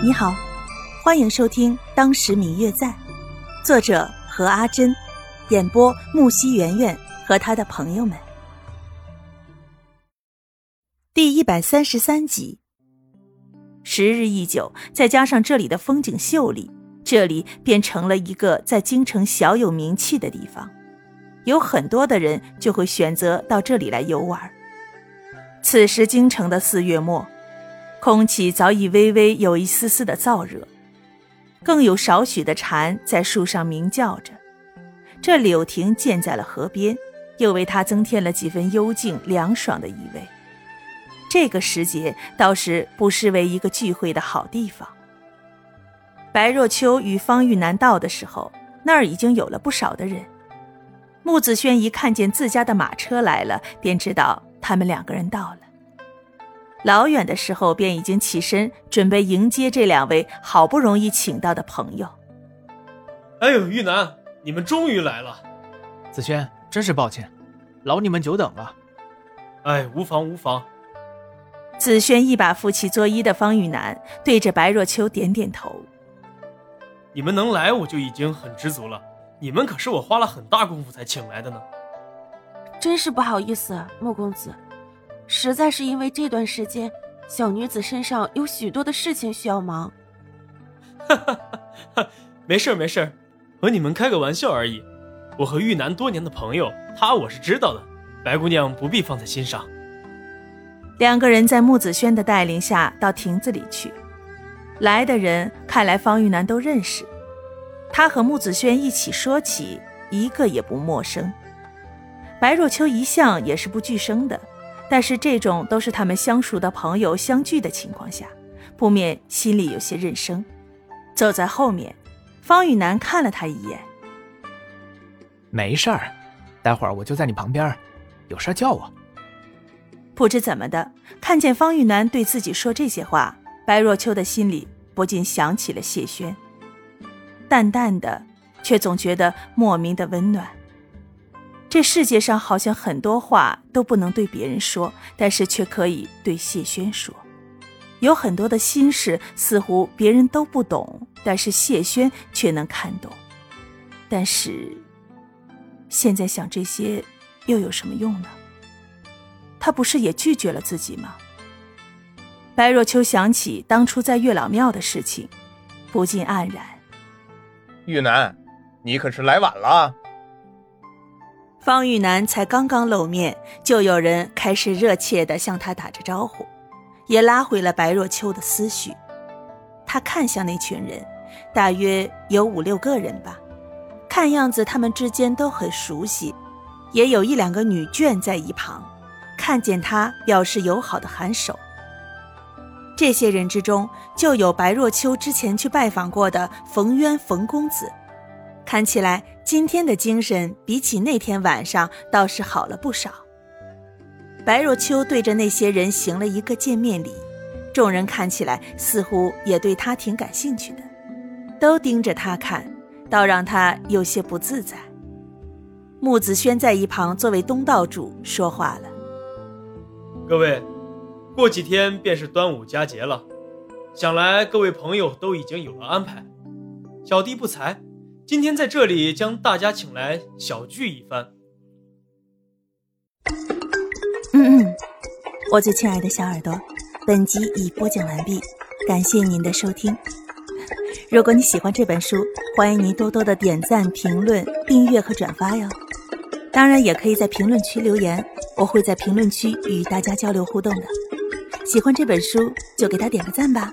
你好，欢迎收听《当时明月在》，作者何阿珍，演播木西圆圆和他的朋友们。第一百三十三集。时日一久，再加上这里的风景秀丽，这里便成了一个在京城小有名气的地方，有很多的人就会选择到这里来游玩。此时京城的四月末。空气早已微微有一丝丝的燥热，更有少许的蝉在树上鸣叫着。这柳亭建在了河边，又为它增添了几分幽静凉爽的意味。这个时节倒是不失为一个聚会的好地方。白若秋与方玉楠到的时候，那儿已经有了不少的人。穆子轩一看见自家的马车来了，便知道他们两个人到了。老远的时候便已经起身准备迎接这两位好不容易请到的朋友。哎呦，玉楠，你们终于来了！子轩，真是抱歉，劳你们久等了。哎，无妨无妨。子轩一把扶起作揖的方玉楠，对着白若秋点点头。你们能来，我就已经很知足了。你们可是我花了很大功夫才请来的呢。真是不好意思，莫公子。实在是因为这段时间，小女子身上有许多的事情需要忙。哈哈哈，没事没事，和你们开个玩笑而已。我和玉楠多年的朋友，他我是知道的，白姑娘不必放在心上。两个人在穆子轩的带领下到亭子里去，来的人看来方玉楠都认识，他和穆子轩一起说起，一个也不陌生。白若秋一向也是不惧生的。但是这种都是他们相熟的朋友相聚的情况下，不免心里有些认生。走在后面，方玉楠看了他一眼。没事儿，待会儿我就在你旁边，有事叫我。不知怎么的，看见方玉楠对自己说这些话，白若秋的心里不禁想起了谢轩，淡淡的，却总觉得莫名的温暖。这世界上好像很多话都不能对别人说，但是却可以对谢轩说。有很多的心事，似乎别人都不懂，但是谢轩却能看懂。但是，现在想这些，又有什么用呢？他不是也拒绝了自己吗？白若秋想起当初在月老庙的事情，不禁黯然。玉楠，你可是来晚了。方玉楠才刚刚露面，就有人开始热切地向他打着招呼，也拉回了白若秋的思绪。他看向那群人，大约有五六个人吧，看样子他们之间都很熟悉，也有一两个女眷在一旁，看见他表示友好的颔首。这些人之中，就有白若秋之前去拜访过的冯渊冯公子。看起来今天的精神比起那天晚上倒是好了不少。白若秋对着那些人行了一个见面礼，众人看起来似乎也对他挺感兴趣的，都盯着他看，倒让他有些不自在。穆子轩在一旁作为东道主说话了：“各位，过几天便是端午佳节了，想来各位朋友都已经有了安排，小弟不才。”今天在这里将大家请来小聚一番。嗯嗯，我最亲爱的小耳朵，本集已播讲完毕，感谢您的收听。如果你喜欢这本书，欢迎您多多的点赞、评论、订阅和转发哟。当然，也可以在评论区留言，我会在评论区与大家交流互动的。喜欢这本书就给他点个赞吧，